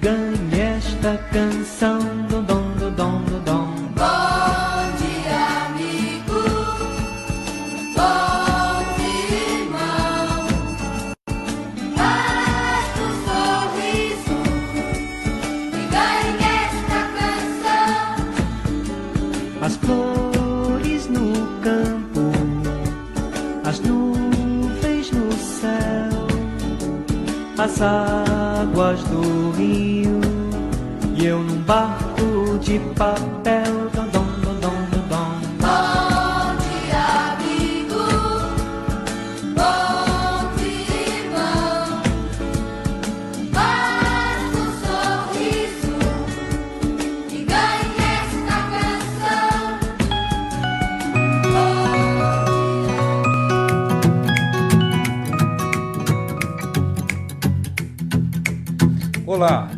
ganhe esta canção. Dom, dom, dom, dom, dom. Bom dia, amigo. Bom dia, irmão. Basta um sorriso e ganhe esta canção. As flores no campo, as nuvens no céu, as águas do rio barco de papel. Dom, dom, dom, dom, dom, dom. Bom dia, amigo. Bom dia, irmão. Basta um sorriso e ganhe esta canção. Bom Olá,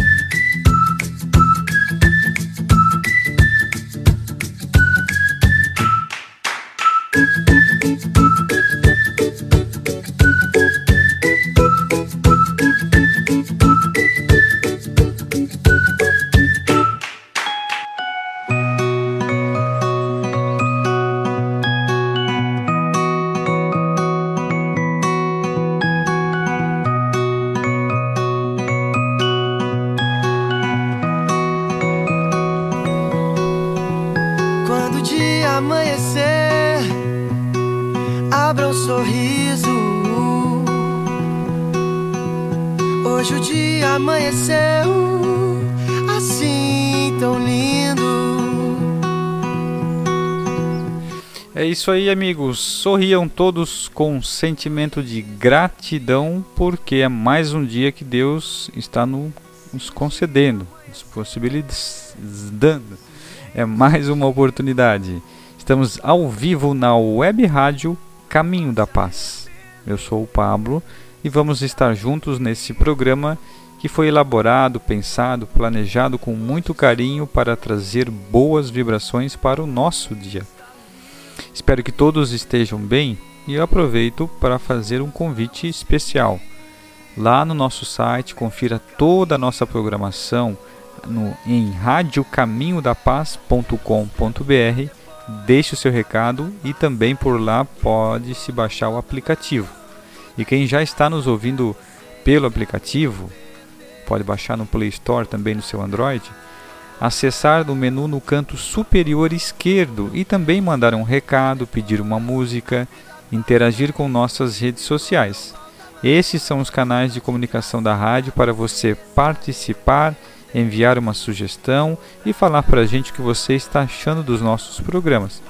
Dia amanheceu assim tão lindo. É isso aí, amigos. Sorriam todos com um sentimento de gratidão, porque é mais um dia que Deus está no- nos concedendo, nos possibilitando. É mais uma oportunidade. Estamos ao vivo na web rádio Caminho da Paz. Eu sou o Pablo e vamos estar juntos nesse programa que foi elaborado, pensado, planejado com muito carinho para trazer boas vibrações para o nosso dia. Espero que todos estejam bem e aproveito para fazer um convite especial. Lá no nosso site, confira toda a nossa programação no, em radiocaminhodapaz.com.br. Deixe o seu recado e também por lá pode se baixar o aplicativo. E quem já está nos ouvindo pelo aplicativo, pode baixar no Play Store também no seu Android acessar no menu no canto superior esquerdo e também mandar um recado, pedir uma música, interagir com nossas redes sociais. Esses são os canais de comunicação da rádio para você participar, enviar uma sugestão e falar para a gente o que você está achando dos nossos programas.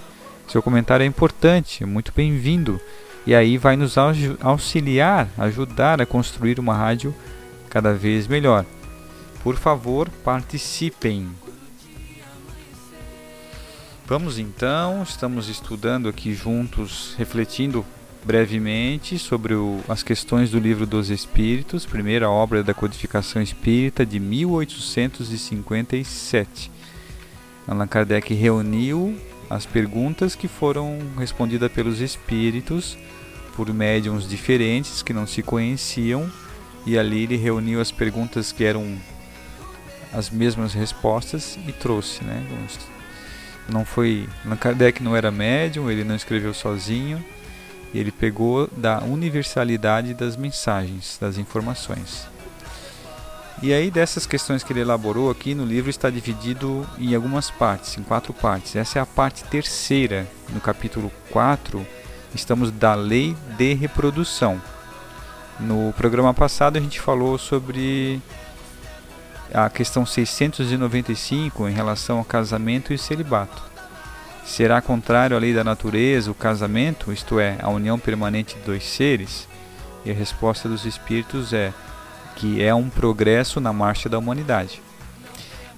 Seu comentário é importante, muito bem-vindo e aí vai nos au- auxiliar, ajudar a construir uma rádio cada vez melhor. Por favor, participem. Vamos então, estamos estudando aqui juntos, refletindo brevemente sobre o- as questões do Livro dos Espíritos, primeira obra da codificação espírita de 1857. Allan Kardec reuniu as perguntas que foram respondidas pelos espíritos por médiums diferentes que não se conheciam e ali ele reuniu as perguntas que eram as mesmas respostas e trouxe, né? Não foi, Kardec não era médium, ele não escreveu sozinho, ele pegou da universalidade das mensagens, das informações. E aí dessas questões que ele elaborou aqui no livro está dividido em algumas partes, em quatro partes. Essa é a parte terceira, no capítulo 4, estamos da lei de reprodução. No programa passado a gente falou sobre a questão 695 em relação ao casamento e celibato. Será contrário à lei da natureza o casamento, isto é, a união permanente de dois seres? E a resposta dos espíritos é que é um progresso na marcha da humanidade.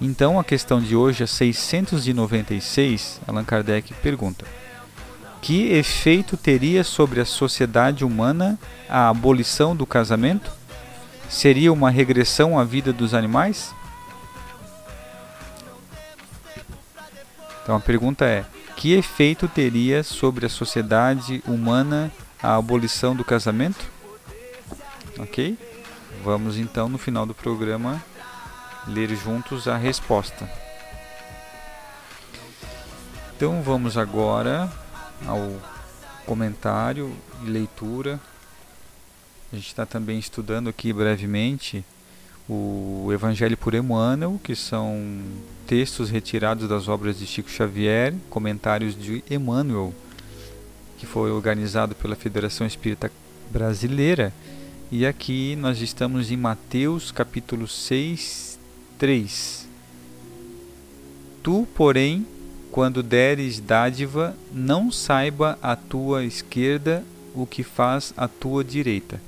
Então, a questão de hoje, a 696, Allan Kardec pergunta: Que efeito teria sobre a sociedade humana a abolição do casamento? Seria uma regressão à vida dos animais? Então a pergunta é: que efeito teria sobre a sociedade humana a abolição do casamento? Ok? Vamos então no final do programa ler juntos a resposta. Então vamos agora ao comentário e leitura. A gente está também estudando aqui brevemente o Evangelho por Emmanuel, que são textos retirados das obras de Chico Xavier, comentários de Emmanuel, que foi organizado pela Federação Espírita Brasileira. E aqui nós estamos em Mateus capítulo 6, 3. Tu, porém, quando deres dádiva, não saiba a tua esquerda o que faz a tua direita.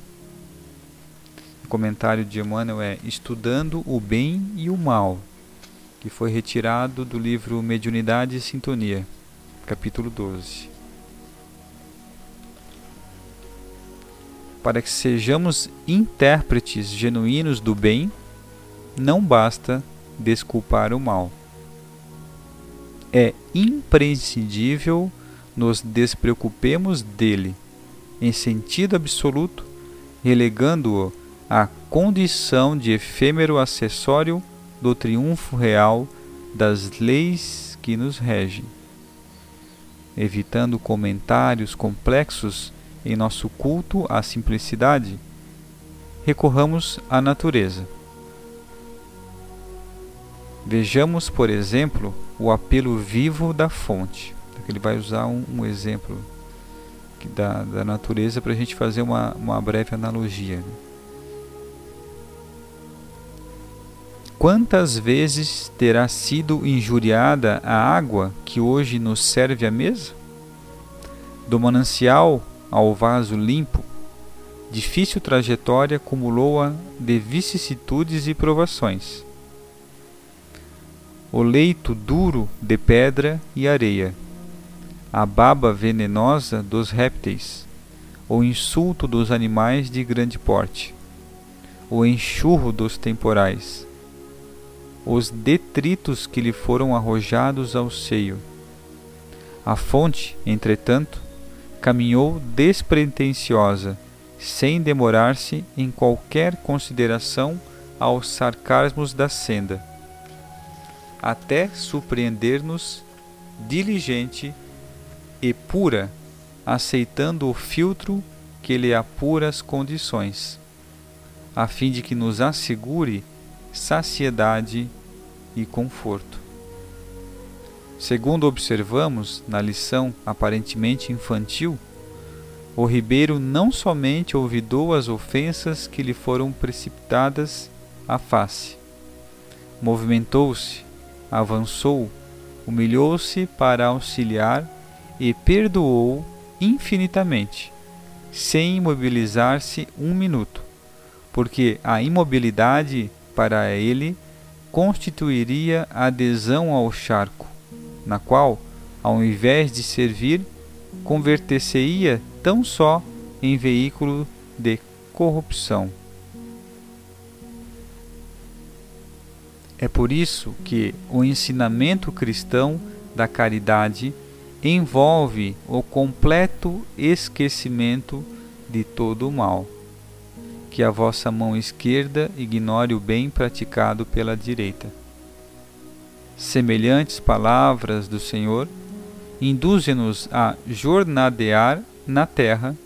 O comentário de Emmanuel é Estudando o Bem e o Mal, que foi retirado do livro Mediunidade e Sintonia, capítulo 12. Para que sejamos intérpretes genuínos do bem, não basta desculpar o mal. É imprescindível nos despreocupemos dele, em sentido absoluto, relegando-o a condição de efêmero acessório do triunfo real das leis que nos regem. Evitando comentários complexos em nosso culto à simplicidade, recorramos à natureza. Vejamos, por exemplo, o apelo vivo da fonte. Ele vai usar um, um exemplo da, da natureza para a gente fazer uma, uma breve analogia. Quantas vezes terá sido injuriada a água que hoje nos serve à mesa? Do manancial ao vaso limpo, difícil trajetória acumulou-a de vicissitudes e provações. O leito duro de pedra e areia, a baba venenosa dos répteis, o insulto dos animais de grande porte, o enxurro dos temporais, os detritos que lhe foram arrojados ao seio. A fonte, entretanto, caminhou despretensiosa, sem demorar-se em qualquer consideração aos sarcasmos da senda, até surpreender-nos diligente e pura, aceitando o filtro que lhe apura as condições, a fim de que nos assegure saciedade e conforto. Segundo observamos na lição aparentemente infantil, o ribeiro não somente olvidou as ofensas que lhe foram precipitadas à face, movimentou-se, avançou, humilhou-se para auxiliar e perdoou infinitamente, sem imobilizar-se um minuto, porque a imobilidade para ele constituiria adesão ao charco, na qual, ao invés de servir, converter-se-ia tão só em veículo de corrupção. É por isso que o ensinamento cristão da caridade envolve o completo esquecimento de todo o mal que a vossa mão esquerda ignore o bem praticado pela direita. Semelhantes palavras do Senhor induzem-nos a jornadear na terra,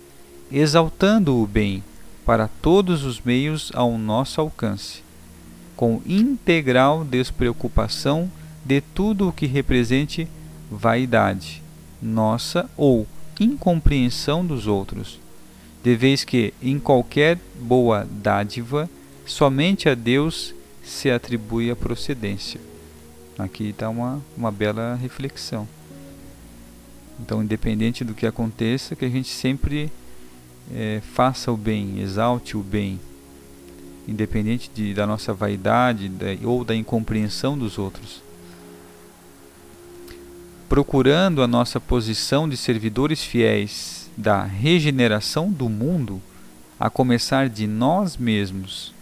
exaltando o bem para todos os meios ao nosso alcance, com integral despreocupação de tudo o que represente vaidade nossa ou incompreensão dos outros de vez que em qualquer boa dádiva somente a Deus se atribui a procedência. Aqui está uma, uma bela reflexão. Então, independente do que aconteça, que a gente sempre é, faça o bem, exalte o bem, independente de, da nossa vaidade da, ou da incompreensão dos outros. Procurando a nossa posição de servidores fiéis da regeneração do mundo, a começar de nós mesmos,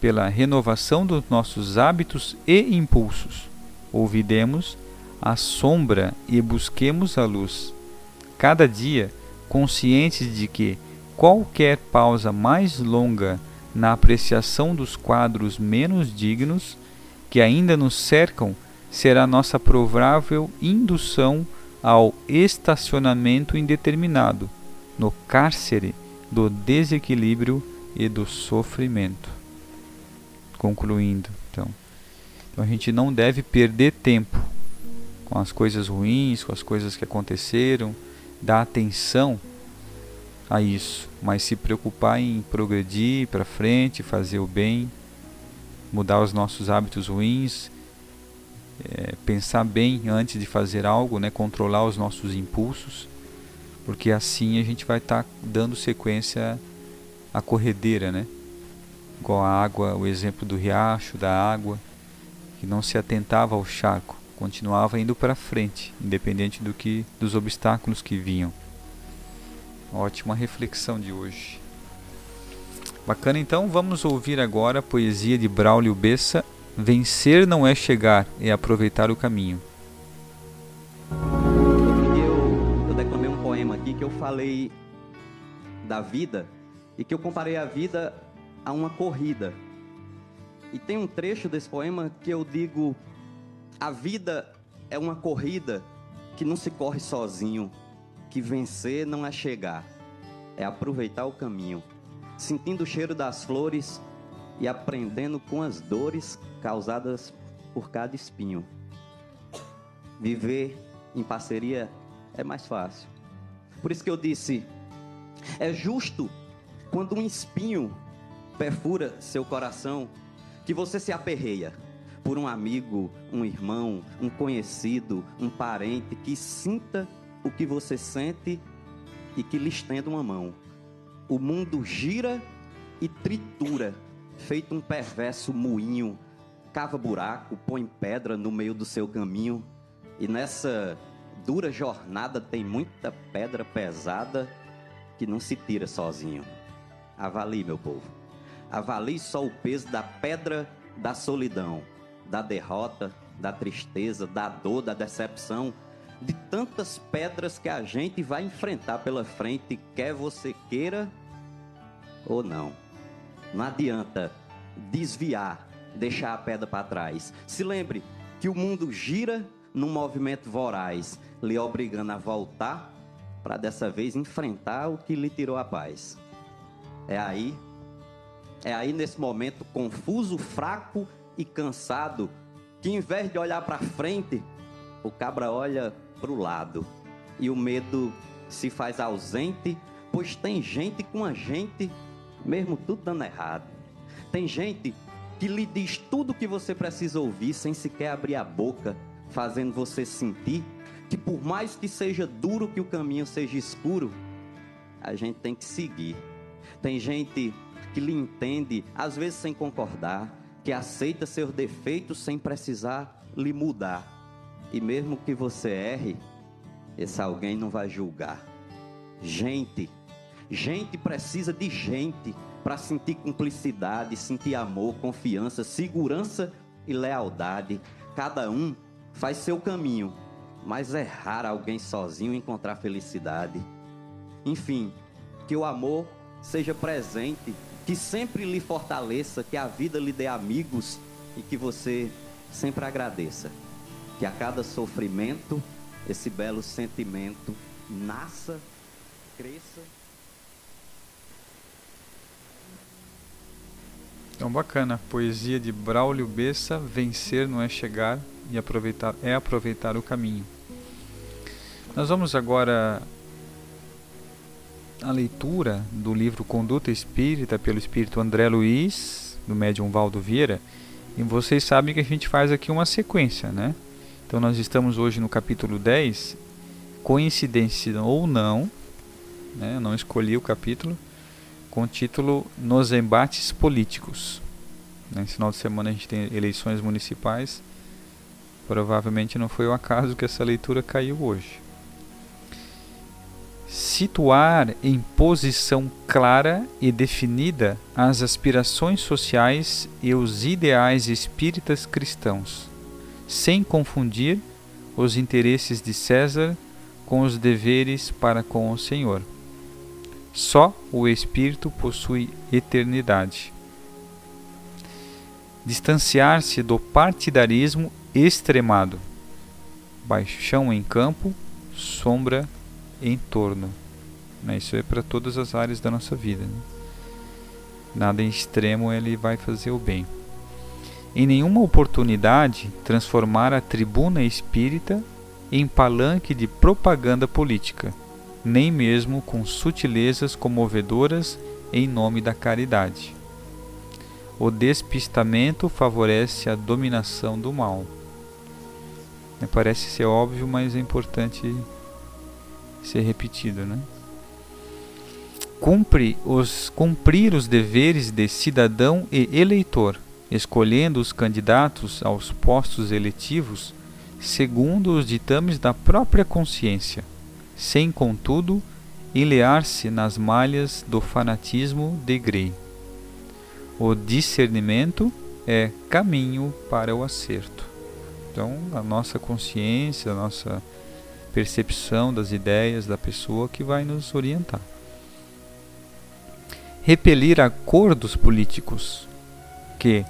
pela renovação dos nossos hábitos e impulsos. Ouvidemos a sombra e busquemos a luz. Cada dia, conscientes de que qualquer pausa mais longa na apreciação dos quadros menos dignos que ainda nos cercam será nossa provável indução ao estacionamento indeterminado, no cárcere do desequilíbrio e do sofrimento. Concluindo, então, então a gente não deve perder tempo com as coisas ruins, com as coisas que aconteceram, dar atenção a isso, mas se preocupar em progredir para frente, fazer o bem, mudar os nossos hábitos ruins, é, pensar bem antes de fazer algo, né, controlar os nossos impulsos, porque assim a gente vai estar tá dando sequência à corredeira, né? Igual a água, o exemplo do riacho, da água, que não se atentava ao charco, continuava indo para frente, independente do que dos obstáculos que vinham. Ótima reflexão de hoje. Bacana, então vamos ouvir agora a poesia de Braulio Bessa. Vencer não é chegar, é aproveitar o caminho. Eu, eu declamei um poema aqui que eu falei da vida e que eu comparei a vida a uma corrida. E tem um trecho desse poema que eu digo: a vida é uma corrida que não se corre sozinho, que vencer não é chegar, é aproveitar o caminho, sentindo o cheiro das flores e aprendendo com as dores causadas por cada espinho. Viver em parceria é mais fácil. Por isso que eu disse: é justo quando um espinho perfura seu coração que você se aperreia por um amigo, um irmão, um conhecido, um parente que sinta o que você sente e que lhe estenda uma mão. O mundo gira e tritura, feito um perverso moinho, cava buraco, põe pedra no meio do seu caminho, e nessa dura jornada tem muita pedra pesada que não se tira sozinho. Avalie, meu povo. Avalie só o peso da pedra da solidão, da derrota, da tristeza, da dor, da decepção de tantas pedras que a gente vai enfrentar pela frente, quer você queira ou não. Não adianta desviar, deixar a pedra para trás. Se lembre que o mundo gira num movimento voraz, lhe obrigando a voltar para dessa vez enfrentar o que lhe tirou a paz. É aí, é aí nesse momento confuso, fraco e cansado, que em vez de olhar para frente, o cabra olha para o lado e o medo se faz ausente, pois tem gente com a gente, mesmo tudo dando errado. Tem gente que lhe diz tudo o que você precisa ouvir sem sequer abrir a boca, fazendo você sentir que por mais que seja duro que o caminho seja escuro, a gente tem que seguir. Tem gente que lhe entende, às vezes sem concordar, que aceita seus defeitos sem precisar lhe mudar. E mesmo que você erre, esse alguém não vai julgar. Gente, gente precisa de gente para sentir cumplicidade, sentir amor, confiança, segurança e lealdade. Cada um faz seu caminho, mas é raro alguém sozinho encontrar felicidade. Enfim, que o amor seja presente, que sempre lhe fortaleça, que a vida lhe dê amigos e que você sempre agradeça que a cada sofrimento esse belo sentimento nasça, cresça. Então bacana, poesia de Braulio Bessa, vencer não é chegar e aproveitar é aproveitar o caminho. Nós vamos agora a leitura do livro Conduta Espírita pelo espírito André Luiz, do médium Valdo Vieira. E vocês sabem que a gente faz aqui uma sequência, né? Então nós estamos hoje no capítulo 10, coincidência ou não, né, não escolhi o capítulo, com o título Nos Embates Políticos. Nesse final de semana a gente tem eleições municipais, provavelmente não foi o acaso que essa leitura caiu hoje. Situar em posição clara e definida as aspirações sociais e os ideais espíritas cristãos sem confundir os interesses de César com os deveres para com o Senhor. Só o Espírito possui eternidade. Distanciar-se do partidarismo extremado. Baixão em campo, sombra em torno. Né? Isso é para todas as áreas da nossa vida. Né? Nada em extremo ele vai fazer o bem. Em nenhuma oportunidade transformar a tribuna espírita em palanque de propaganda política, nem mesmo com sutilezas comovedoras em nome da caridade. O despistamento favorece a dominação do mal. Né, parece ser óbvio, mas é importante ser repetido, né? Cumpre os, cumprir os deveres de cidadão e eleitor, escolhendo os candidatos aos postos eletivos segundo os ditames da própria consciência, sem, contudo, enlear-se nas malhas do fanatismo de Grey. O discernimento é caminho para o acerto. Então, a nossa consciência, a nossa percepção das ideias da pessoa que vai nos orientar. Repelir acordos políticos que,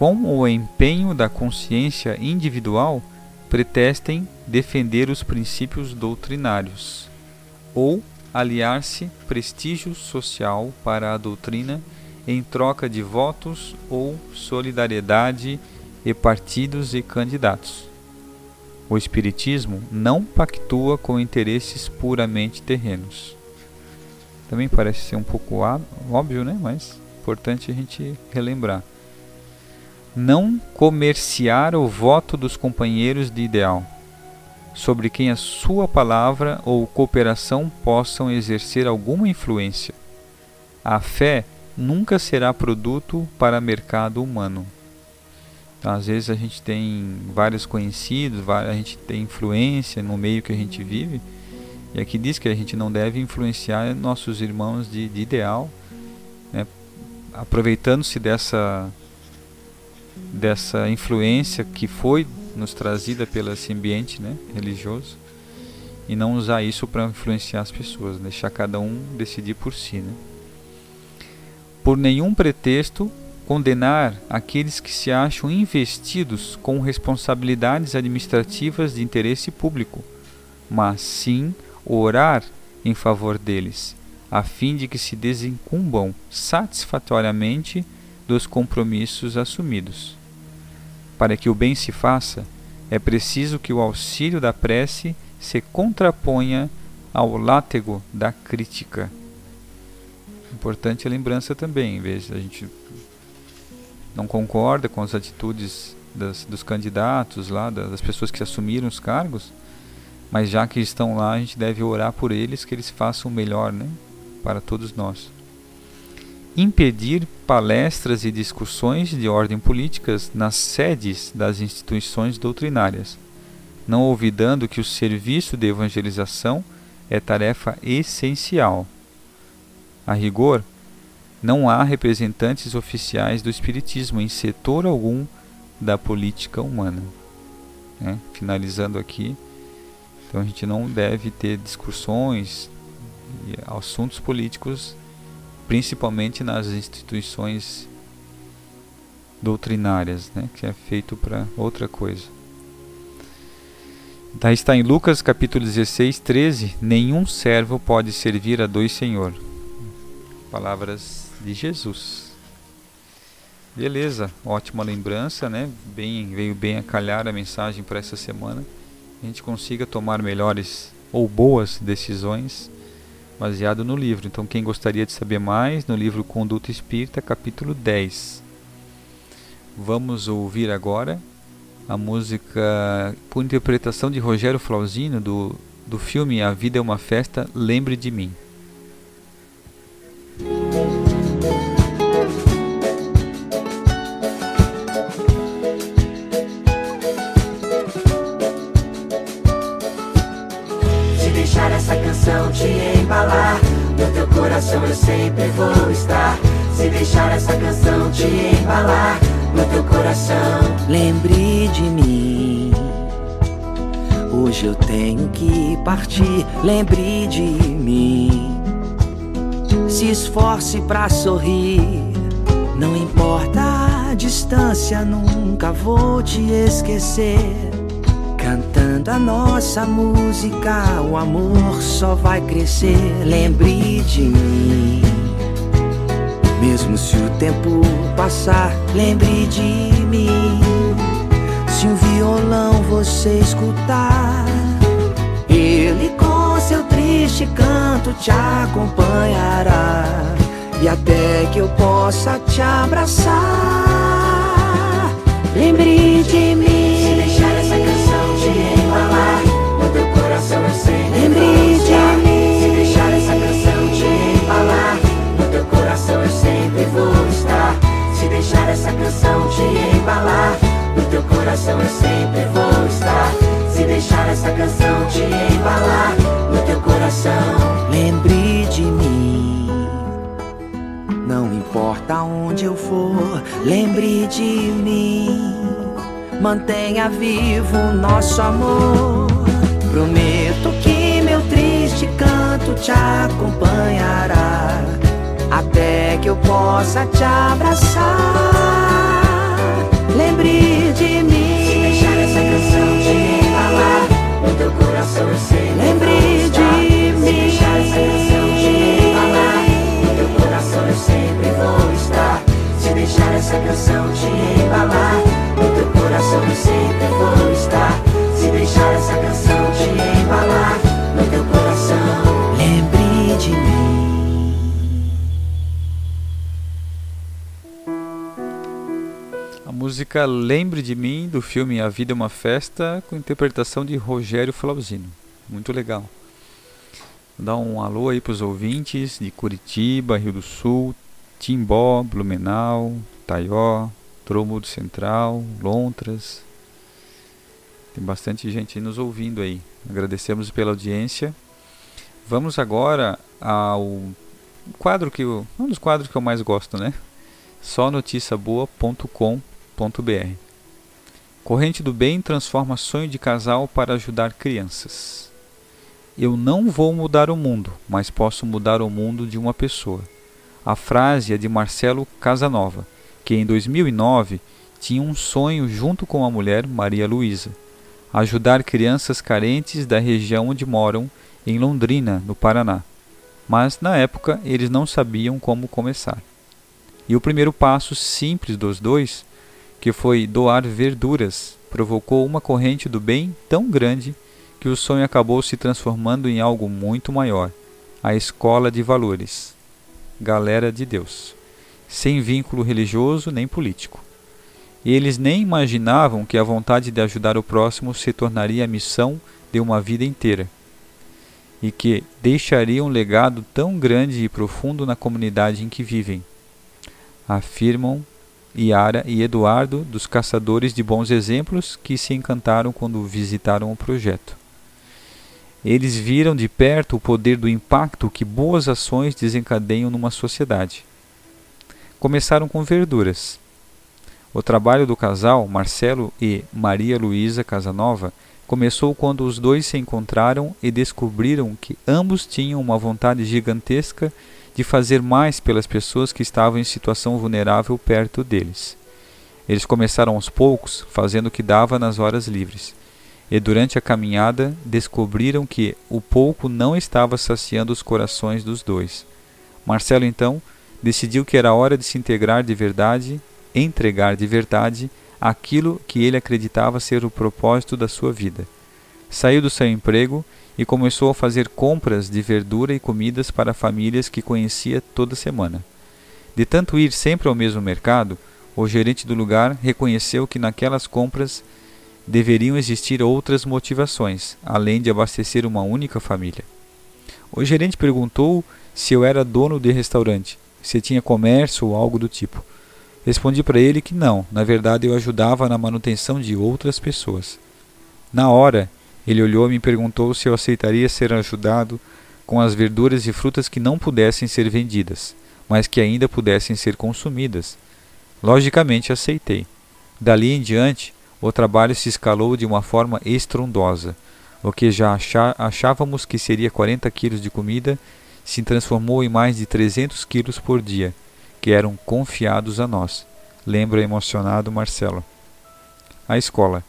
com o empenho da consciência individual, pretestem defender os princípios doutrinários ou aliar-se prestígio social para a doutrina em troca de votos ou solidariedade e partidos e candidatos. O Espiritismo não pactua com interesses puramente terrenos. Também parece ser um pouco óbvio, né? mas importante a gente relembrar não comerciar o voto dos companheiros de ideal, sobre quem a sua palavra ou cooperação possam exercer alguma influência. A fé nunca será produto para mercado humano. Então, às vezes a gente tem vários conhecidos, a gente tem influência no meio que a gente vive, e aqui diz que a gente não deve influenciar nossos irmãos de, de ideal, né? aproveitando-se dessa dessa influência que foi nos trazida pelo esse ambiente né, religioso e não usar isso para influenciar as pessoas, deixar cada um decidir por si. Né? Por nenhum pretexto condenar aqueles que se acham investidos com responsabilidades administrativas de interesse público, mas sim orar em favor deles, a fim de que se desincumbam satisfatoriamente dos compromissos assumidos. Para que o bem se faça, é preciso que o auxílio da prece se contraponha ao látego da crítica. Importante a lembrança também, em vez a gente não concorda com as atitudes das, dos candidatos lá, das pessoas que assumiram os cargos, mas já que estão lá, a gente deve orar por eles que eles façam o melhor, né, para todos nós impedir palestras e discussões de ordem políticas nas sedes das instituições doutrinárias, não olvidando que o serviço de evangelização é tarefa essencial. A rigor, não há representantes oficiais do Espiritismo em setor algum da política humana. Né? Finalizando aqui, então a gente não deve ter discussões e assuntos políticos principalmente nas instituições doutrinárias, né, que é feito para outra coisa. Daí está em Lucas capítulo 16, 13: Nenhum servo pode servir a dois senhor. Palavras de Jesus. Beleza, ótima lembrança, né? Bem, veio bem a calhar a mensagem para essa semana. A gente consiga tomar melhores ou boas decisões baseado no livro. Então, quem gostaria de saber mais, no livro Conduta Espírita, capítulo 10. Vamos ouvir agora a música por interpretação de Rogério Flauzino do, do filme A Vida é uma Festa, Lembre de Mim. Coração eu sempre vou estar. Se deixar essa canção te embalar, no teu coração. Lembre de mim Hoje eu tenho que partir, lembre de mim. Se esforce pra sorrir, não importa a distância, nunca vou te esquecer. Cantando a nossa música, o amor só vai crescer. Lembre de mim. Mesmo se o tempo passar, lembre de mim. Se um violão você escutar, ele com seu triste canto te acompanhará. E até que eu possa te abraçar, lembre de mim. Coração eu sempre Lembre de mim. Se deixar essa canção te embalar, no teu coração eu sempre vou estar. Se deixar essa canção te embalar, no teu coração eu sempre vou estar. Se deixar essa canção te embalar, no teu coração. Lembre de mim. Não importa onde eu for, lembre de mim. Mantenha vivo o nosso amor. Prometo que meu triste canto te acompanhará. Até que eu possa te abraçar. Lembre de mim. Se deixar essa canção te embalar, no teu coração eu sempre Lembre vou estar. de Se deixar essa canção te embalar, no teu coração eu sempre vou estar. Se deixar essa canção te embalar, no teu coração eu sempre vou estar. Se deixar essa canção no teu coração. Lembre de mim. A música Lembre de Mim, do filme A Vida é uma Festa, com interpretação de Rogério Flauzino. Muito legal. Dar um alô aí para os ouvintes de Curitiba, Rio do Sul, Timbó, Blumenau, Taió, Tromudo Central, Lontras. Tem bastante gente nos ouvindo aí. Agradecemos pela audiência. Vamos agora ao quadro que eu, um dos quadros que eu mais gosto, né? Só. Corrente do Bem transforma sonho de casal para ajudar crianças. Eu não vou mudar o mundo, mas posso mudar o mundo de uma pessoa. A frase é de Marcelo Casanova, que em 2009 tinha um sonho junto com a mulher Maria Luísa, ajudar crianças carentes da região onde moram, em Londrina, no Paraná. Mas na época eles não sabiam como começar. E o primeiro passo simples dos dois, que foi doar verduras, provocou uma corrente do bem tão grande que o sonho acabou se transformando em algo muito maior a escola de valores. Galera de Deus, sem vínculo religioso nem político. Eles nem imaginavam que a vontade de ajudar o próximo se tornaria a missão de uma vida inteira e que deixaria um legado tão grande e profundo na comunidade em que vivem afirmam Yara e Eduardo, dos Caçadores de Bons Exemplos, que se encantaram quando visitaram o projeto. Eles viram de perto o poder do impacto que boas ações desencadeiam numa sociedade. Começaram com verduras. O trabalho do casal, Marcelo e Maria Luísa Casanova, começou quando os dois se encontraram e descobriram que ambos tinham uma vontade gigantesca de fazer mais pelas pessoas que estavam em situação vulnerável perto deles. Eles começaram aos poucos, fazendo o que dava nas horas livres. E durante a caminhada descobriram que o pouco não estava saciando os corações dos dois. Marcelo então decidiu que era hora de se integrar de verdade, entregar de verdade aquilo que ele acreditava ser o propósito da sua vida. Saiu do seu emprego e começou a fazer compras de verdura e comidas para famílias que conhecia toda semana. De tanto ir sempre ao mesmo mercado, o gerente do lugar reconheceu que naquelas compras deveriam existir outras motivações, além de abastecer uma única família. O gerente perguntou se eu era dono de restaurante, se tinha comércio ou algo do tipo. Respondi para ele que não, na verdade eu ajudava na manutenção de outras pessoas. Na hora, ele olhou e me perguntou se eu aceitaria ser ajudado com as verduras e frutas que não pudessem ser vendidas, mas que ainda pudessem ser consumidas. Logicamente aceitei. Dali em diante, o trabalho se escalou de uma forma estrondosa. O que já achávamos que seria 40 quilos de comida se transformou em mais de 300 quilos por dia, que eram confiados a nós. Lembra emocionado Marcelo. A escola.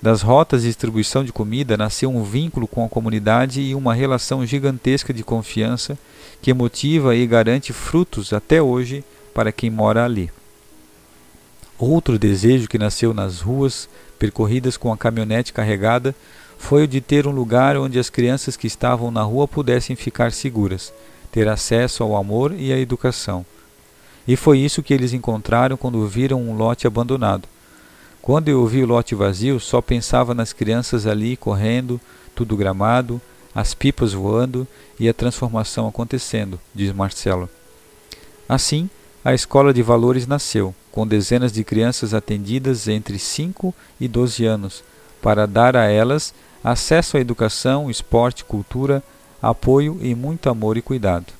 Das rotas de distribuição de comida nasceu um vínculo com a comunidade e uma relação gigantesca de confiança que motiva e garante frutos até hoje para quem mora ali. Outro desejo que nasceu nas ruas percorridas com a caminhonete carregada foi o de ter um lugar onde as crianças que estavam na rua pudessem ficar seguras, ter acesso ao amor e à educação. E foi isso que eles encontraram quando viram um lote abandonado. Quando eu vi o lote vazio, só pensava nas crianças ali correndo, tudo gramado, as pipas voando e a transformação acontecendo, diz Marcelo. Assim, a escola de valores nasceu, com dezenas de crianças atendidas entre 5 e 12 anos, para dar a elas acesso à educação, esporte, cultura, apoio e muito amor e cuidado.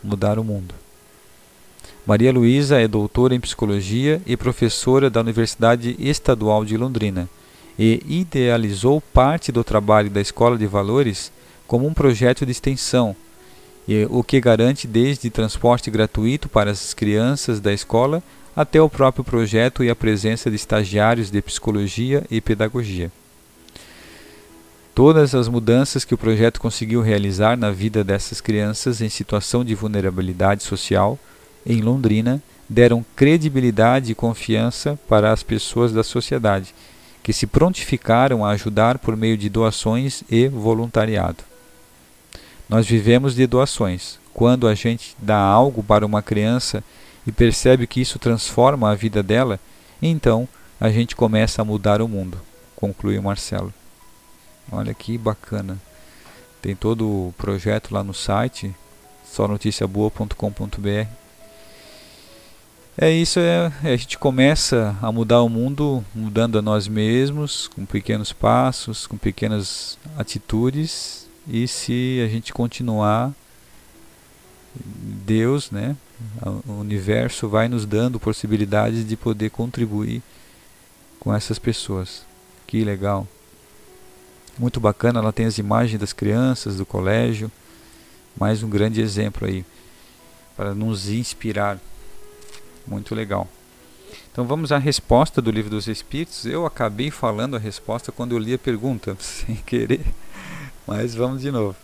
Mudar o mundo. Maria Luísa é doutora em psicologia e professora da Universidade Estadual de Londrina e idealizou parte do trabalho da Escola de Valores como um projeto de extensão, o que garante desde transporte gratuito para as crianças da escola até o próprio projeto e a presença de estagiários de psicologia e pedagogia. Todas as mudanças que o projeto conseguiu realizar na vida dessas crianças em situação de vulnerabilidade social em Londrina deram credibilidade e confiança para as pessoas da sociedade, que se prontificaram a ajudar por meio de doações e voluntariado. Nós vivemos de doações. Quando a gente dá algo para uma criança e percebe que isso transforma a vida dela, então a gente começa a mudar o mundo, conclui Marcelo. Olha que bacana. Tem todo o projeto lá no site, sonoticiaboa.com.br. É isso, é, a gente começa a mudar o mundo mudando a nós mesmos, com pequenos passos, com pequenas atitudes, e se a gente continuar, Deus, né, o universo vai nos dando possibilidades de poder contribuir com essas pessoas. Que legal. Muito bacana, ela tem as imagens das crianças do colégio, mais um grande exemplo aí para nos inspirar. Muito legal. Então vamos à resposta do livro dos Espíritos. Eu acabei falando a resposta quando eu li a pergunta, sem querer, mas vamos de novo.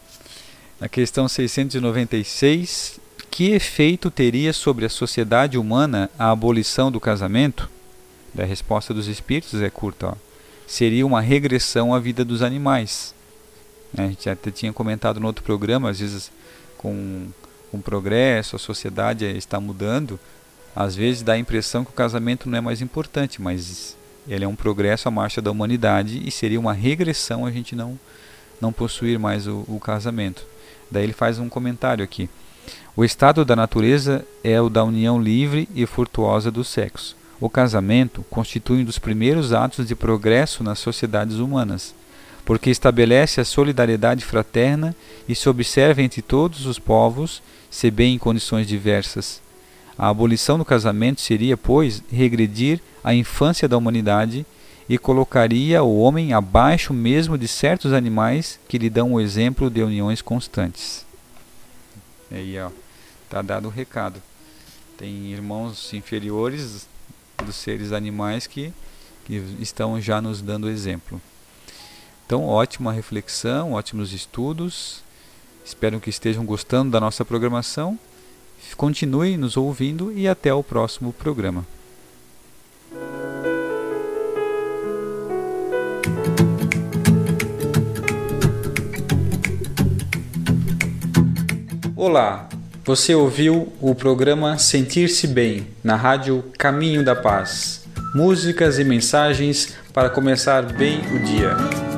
Na questão 696, que efeito teria sobre a sociedade humana a abolição do casamento? A resposta dos Espíritos é curta. Ó. Seria uma regressão à vida dos animais. A gente até tinha comentado no outro programa, às vezes com com o progresso, a sociedade está mudando, às vezes dá a impressão que o casamento não é mais importante, mas ele é um progresso à marcha da humanidade e seria uma regressão a gente não, não possuir mais o, o casamento. Daí ele faz um comentário aqui. O estado da natureza é o da união livre e furtuosa do sexo. O casamento constitui um dos primeiros atos de progresso nas sociedades humanas, porque estabelece a solidariedade fraterna e se observa entre todos os povos, se bem em condições diversas. A abolição do casamento seria, pois, regredir à infância da humanidade e colocaria o homem abaixo mesmo de certos animais que lhe dão o exemplo de uniões constantes. Aí, ó, tá dado o recado. Tem irmãos inferiores dos seres animais que, que estão já nos dando exemplo. Então, ótima reflexão, ótimos estudos. Espero que estejam gostando da nossa programação. Continue nos ouvindo e até o próximo programa. Olá, você ouviu o programa Sentir-se Bem na rádio Caminho da Paz. Músicas e mensagens para começar bem o dia.